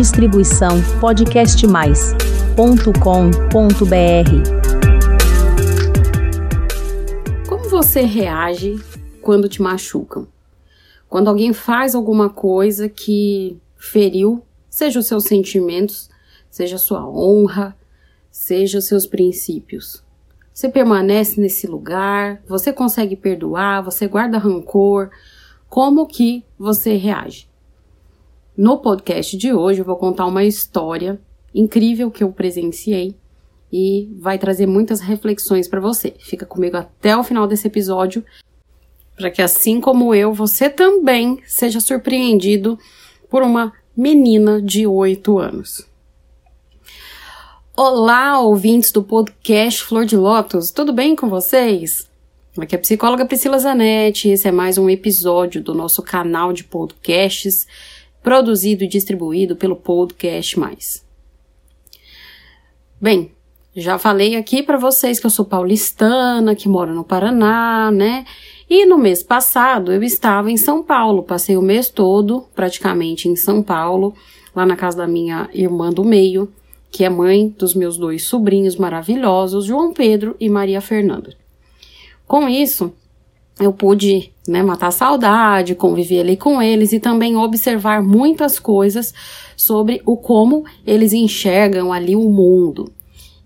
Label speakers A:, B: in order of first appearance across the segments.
A: Distribuição podcastmais.com.br.
B: Como você reage quando te machucam? Quando alguém faz alguma coisa que feriu, seja os seus sentimentos, seja a sua honra, seja os seus princípios. Você permanece nesse lugar, você consegue perdoar, você guarda rancor, como que você reage? No podcast de hoje eu vou contar uma história incrível que eu presenciei e vai trazer muitas reflexões para você. Fica comigo até o final desse episódio para que assim como eu, você também seja surpreendido por uma menina de 8 anos. Olá, ouvintes do podcast Flor de Lótus, tudo bem com vocês? Aqui é a psicóloga Priscila Zanetti, esse é mais um episódio do nosso canal de podcasts produzido e distribuído pelo Podcast Mais. Bem, já falei aqui para vocês que eu sou paulistana, que moro no Paraná, né? E no mês passado eu estava em São Paulo, passei o mês todo praticamente em São Paulo, lá na casa da minha irmã do meio, que é mãe dos meus dois sobrinhos maravilhosos, João Pedro e Maria Fernanda. Com isso, eu pude né, matar a saudade, conviver ali com eles e também observar muitas coisas sobre o como eles enxergam ali o mundo.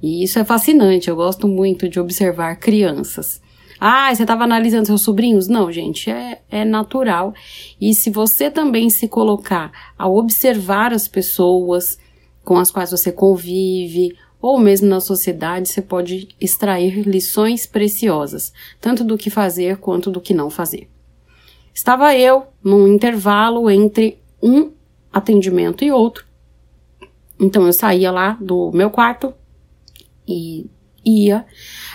B: E isso é fascinante, eu gosto muito de observar crianças. Ah, você estava analisando seus sobrinhos? Não, gente, é, é natural. E se você também se colocar a observar as pessoas com as quais você convive, ou mesmo na sociedade, você pode extrair lições preciosas, tanto do que fazer quanto do que não fazer. Estava eu num intervalo entre um atendimento e outro. Então eu saía lá do meu quarto e ia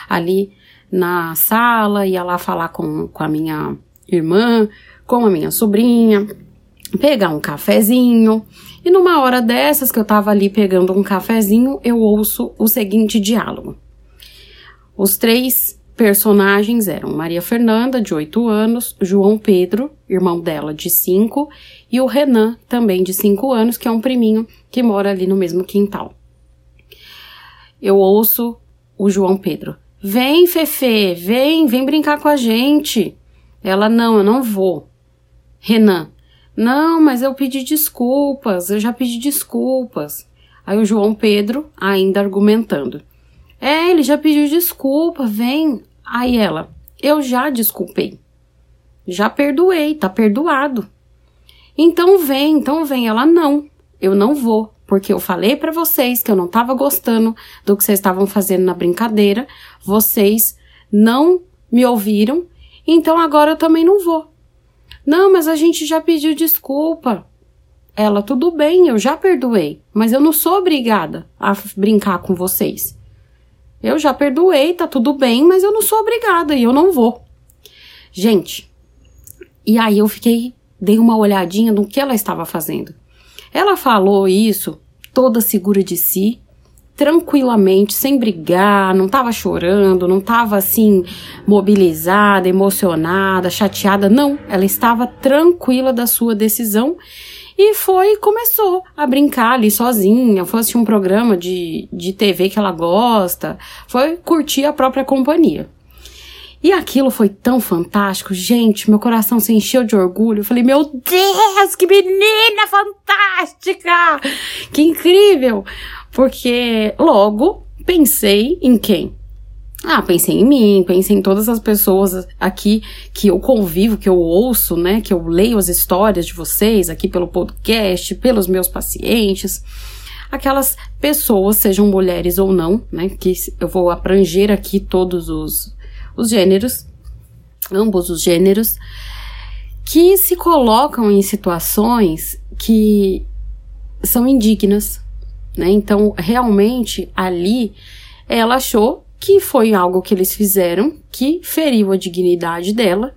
B: ali na sala, ia lá falar com, com a minha irmã, com a minha sobrinha, pegar um cafezinho. E numa hora dessas que eu tava ali pegando um cafezinho, eu ouço o seguinte diálogo. Os três personagens eram Maria Fernanda, de 8 anos, João Pedro, irmão dela, de 5, e o Renan, também de 5 anos, que é um priminho que mora ali no mesmo quintal. Eu ouço o João Pedro. Vem, Fefe, vem, vem brincar com a gente. Ela, não, eu não vou. Renan, não, mas eu pedi desculpas, eu já pedi desculpas. Aí o João Pedro ainda argumentando. É, ele já pediu desculpa, vem. Aí ela, eu já desculpei. Já perdoei, tá perdoado. Então vem, então vem. Ela, não, eu não vou, porque eu falei para vocês que eu não tava gostando do que vocês estavam fazendo na brincadeira, vocês não me ouviram, então agora eu também não vou. Não, mas a gente já pediu desculpa. Ela, tudo bem, eu já perdoei, mas eu não sou obrigada a brincar com vocês. Eu já perdoei, tá tudo bem, mas eu não sou obrigada e eu não vou. Gente, e aí eu fiquei, dei uma olhadinha no que ela estava fazendo. Ela falou isso toda segura de si, tranquilamente, sem brigar, não tava chorando, não tava assim mobilizada, emocionada, chateada, não, ela estava tranquila da sua decisão e foi começou a brincar ali sozinha, foi assistir um programa de, de TV que ela gosta, foi curtir a própria companhia. E aquilo foi tão fantástico, gente, meu coração se encheu de orgulho. Eu falei, meu Deus, que menina fantástica! Que incrível! Porque logo pensei em quem? Ah, pensei em mim, pensei em todas as pessoas aqui que eu convivo, que eu ouço, né? Que eu leio as histórias de vocês aqui pelo podcast, pelos meus pacientes. Aquelas pessoas, sejam mulheres ou não, né? Que eu vou abranger aqui todos os, os gêneros, ambos os gêneros, que se colocam em situações que são indignas, né? Então, realmente, ali, ela achou que foi algo que eles fizeram que feriu a dignidade dela.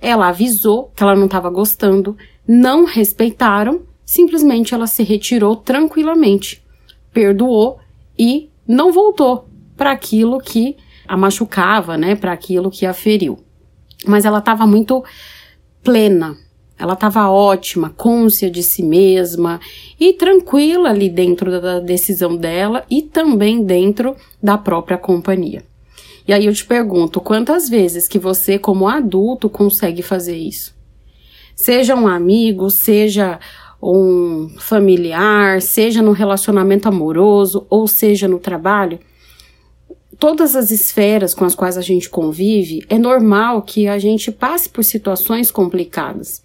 B: Ela avisou que ela não estava gostando, não respeitaram, simplesmente ela se retirou tranquilamente, perdoou e não voltou para aquilo que a machucava, né, para aquilo que a feriu. Mas ela estava muito plena, ela estava ótima, côncia de si mesma e tranquila ali dentro da decisão dela e também dentro da própria companhia. E aí eu te pergunto, quantas vezes que você como adulto consegue fazer isso? Seja um amigo, seja um familiar, seja no relacionamento amoroso ou seja no trabalho, todas as esferas com as quais a gente convive, é normal que a gente passe por situações complicadas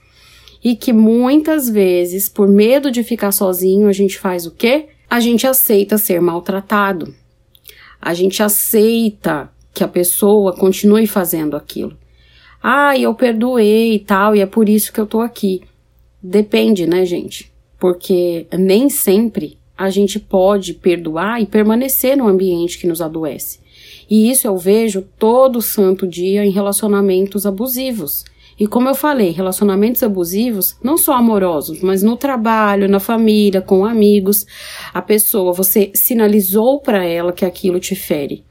B: e que muitas vezes, por medo de ficar sozinho, a gente faz o quê? A gente aceita ser maltratado. A gente aceita que a pessoa continue fazendo aquilo. Ah, eu perdoei e tal, e é por isso que eu tô aqui. Depende, né, gente? Porque nem sempre a gente pode perdoar e permanecer no ambiente que nos adoece. E isso eu vejo todo santo dia em relacionamentos abusivos. E como eu falei, relacionamentos abusivos, não só amorosos, mas no trabalho, na família, com amigos, a pessoa, você sinalizou para ela que aquilo te fere.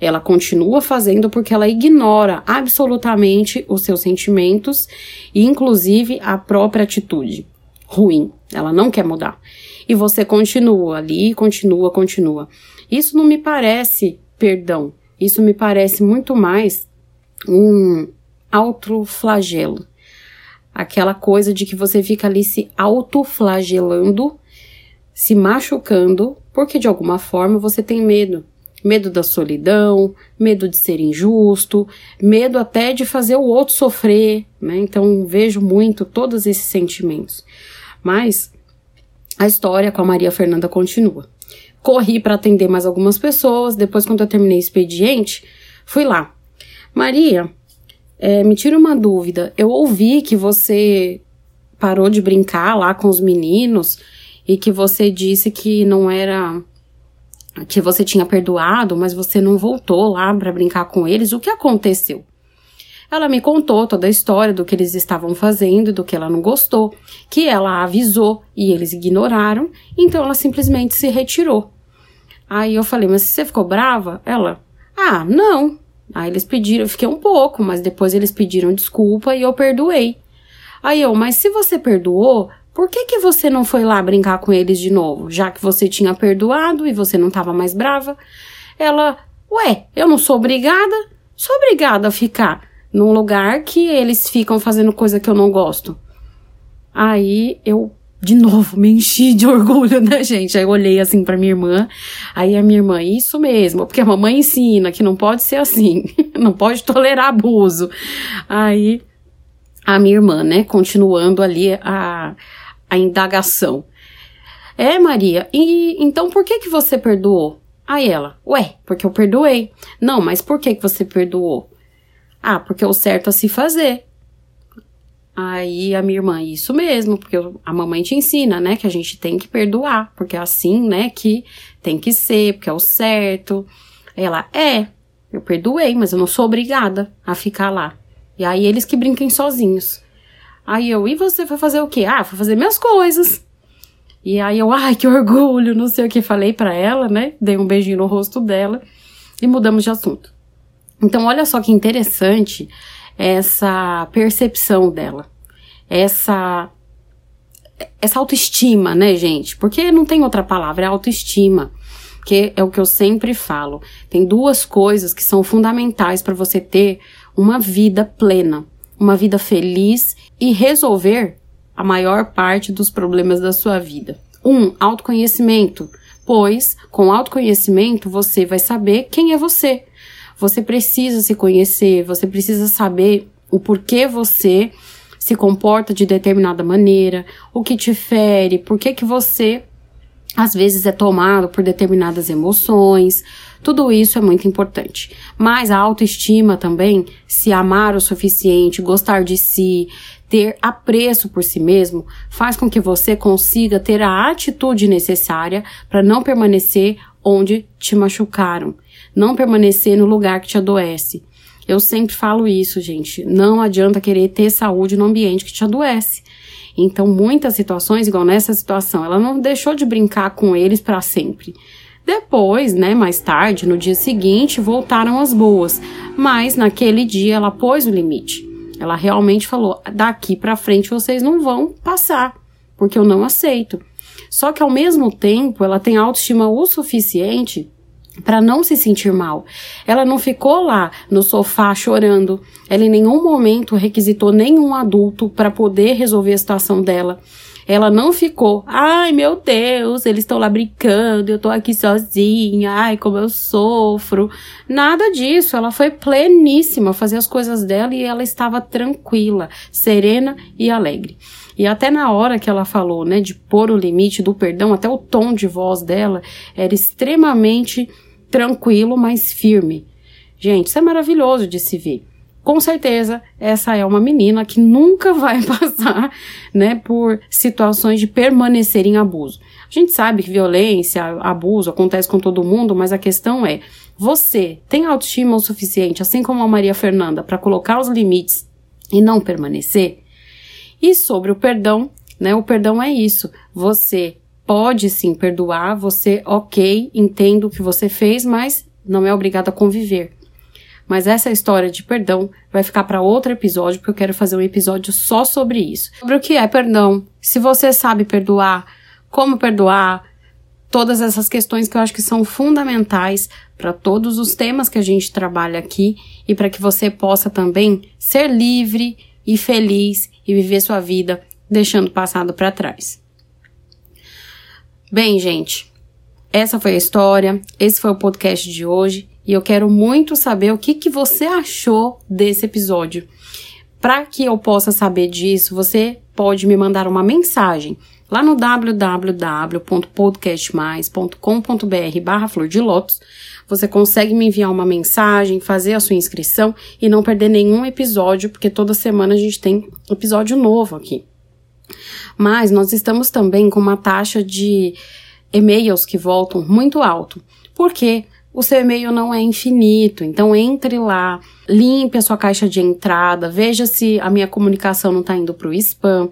B: Ela continua fazendo porque ela ignora absolutamente os seus sentimentos e, inclusive, a própria atitude ruim. Ela não quer mudar. E você continua ali, continua, continua. Isso não me parece perdão. Isso me parece muito mais um autoflagelo. Aquela coisa de que você fica ali se autoflagelando, se machucando, porque de alguma forma você tem medo. Medo da solidão, medo de ser injusto, medo até de fazer o outro sofrer, né? Então vejo muito todos esses sentimentos. Mas a história com a Maria Fernanda continua. Corri para atender mais algumas pessoas, depois quando eu terminei o expediente, fui lá. Maria, é, me tira uma dúvida. Eu ouvi que você parou de brincar lá com os meninos e que você disse que não era que você tinha perdoado, mas você não voltou lá para brincar com eles. O que aconteceu? Ela me contou toda a história do que eles estavam fazendo, do que ela não gostou, que ela avisou e eles ignoraram, então ela simplesmente se retirou. Aí eu falei, mas você ficou brava? Ela, ah, não, Aí eles pediram, eu fiquei um pouco, mas depois eles pediram desculpa e eu perdoei. Aí eu, mas se você perdoou, por que que você não foi lá brincar com eles de novo, já que você tinha perdoado e você não estava mais brava? Ela, ué, eu não sou obrigada? Sou obrigada a ficar num lugar que eles ficam fazendo coisa que eu não gosto. Aí eu de novo, me enchi de orgulho, né, gente? Aí eu olhei assim para minha irmã, aí a minha irmã, isso mesmo, porque a mamãe ensina que não pode ser assim, não pode tolerar abuso. Aí a minha irmã, né, continuando ali a, a indagação. É, Maria, e então por que que você perdoou? Aí ela, ué, porque eu perdoei. Não, mas por que que você perdoou? Ah, porque é o certo a se fazer. Aí a minha irmã, isso mesmo, porque a mamãe te ensina, né, que a gente tem que perdoar, porque é assim, né, que tem que ser, porque é o certo. Ela, é, eu perdoei, mas eu não sou obrigada a ficar lá. E aí eles que brinquem sozinhos. Aí eu, e você foi fazer o quê? Ah, foi fazer minhas coisas. E aí eu, ai, que orgulho, não sei o que falei para ela, né? Dei um beijinho no rosto dela e mudamos de assunto. Então, olha só que interessante essa percepção dela, essa essa autoestima, né, gente? Porque não tem outra palavra, é autoestima. Que é o que eu sempre falo. Tem duas coisas que são fundamentais para você ter uma vida plena, uma vida feliz e resolver a maior parte dos problemas da sua vida. Um, autoconhecimento, pois com autoconhecimento você vai saber quem é você. Você precisa se conhecer, você precisa saber o porquê você se comporta de determinada maneira, o que te fere, por que que você às vezes é tomado por determinadas emoções. Tudo isso é muito importante. Mas a autoestima também, se amar o suficiente, gostar de si, ter apreço por si mesmo, faz com que você consiga ter a atitude necessária para não permanecer onde te machucaram não permanecer no lugar que te adoece. Eu sempre falo isso, gente. Não adianta querer ter saúde no ambiente que te adoece. Então, muitas situações, igual nessa situação, ela não deixou de brincar com eles para sempre. Depois, né, mais tarde, no dia seguinte, voltaram as boas, mas naquele dia ela pôs o limite. Ela realmente falou: daqui para frente vocês não vão passar, porque eu não aceito. Só que ao mesmo tempo, ela tem autoestima o suficiente para não se sentir mal. Ela não ficou lá no sofá chorando. Ela em nenhum momento requisitou nenhum adulto para poder resolver a situação dela. Ela não ficou, ai meu Deus, eles estão lá brincando, eu tô aqui sozinha, ai como eu sofro. Nada disso, ela foi pleníssima fazer as coisas dela e ela estava tranquila, serena e alegre. E até na hora que ela falou, né, de pôr o limite do perdão, até o tom de voz dela era extremamente tranquilo, mas firme. Gente, isso é maravilhoso de se ver com certeza essa é uma menina que nunca vai passar, né, por situações de permanecer em abuso. A gente sabe que violência, abuso acontece com todo mundo, mas a questão é: você tem autoestima o suficiente, assim como a Maria Fernanda, para colocar os limites e não permanecer? E sobre o perdão, né? O perdão é isso. Você pode sim perdoar, você, ok, entendo o que você fez, mas não é obrigado a conviver. Mas essa história de perdão vai ficar para outro episódio, porque eu quero fazer um episódio só sobre isso. Sobre o que é perdão, se você sabe perdoar, como perdoar, todas essas questões que eu acho que são fundamentais para todos os temas que a gente trabalha aqui e para que você possa também ser livre e feliz e viver sua vida deixando o passado para trás. Bem, gente, essa foi a história, esse foi o podcast de hoje. E eu quero muito saber o que, que você achou desse episódio. Para que eu possa saber disso, você pode me mandar uma mensagem lá no www.podcastmais.com.br barra flor de lótus. Você consegue me enviar uma mensagem, fazer a sua inscrição e não perder nenhum episódio, porque toda semana a gente tem episódio novo aqui. Mas nós estamos também com uma taxa de e-mails que voltam muito alto. Por quê? o seu e-mail não é infinito. Então entre lá, limpe a sua caixa de entrada, veja se a minha comunicação não está indo para o spam.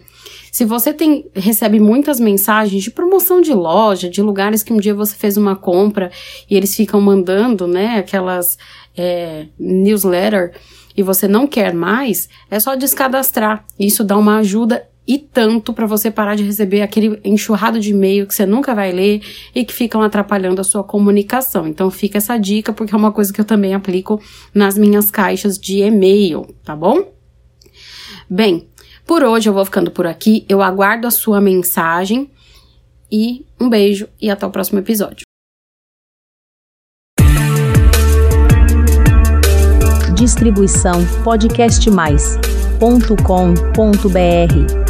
B: Se você tem, recebe muitas mensagens de promoção de loja, de lugares que um dia você fez uma compra e eles ficam mandando, né, aquelas é, newsletter e você não quer mais, é só descadastrar. Isso dá uma ajuda e tanto para você parar de receber aquele enxurrado de e-mail que você nunca vai ler e que ficam atrapalhando a sua comunicação. Então fica essa dica porque é uma coisa que eu também aplico nas minhas caixas de e-mail, tá bom? Bem, por hoje eu vou ficando por aqui. Eu aguardo a sua mensagem e um beijo e até o próximo episódio.
A: Distribuição podcastmais.com.br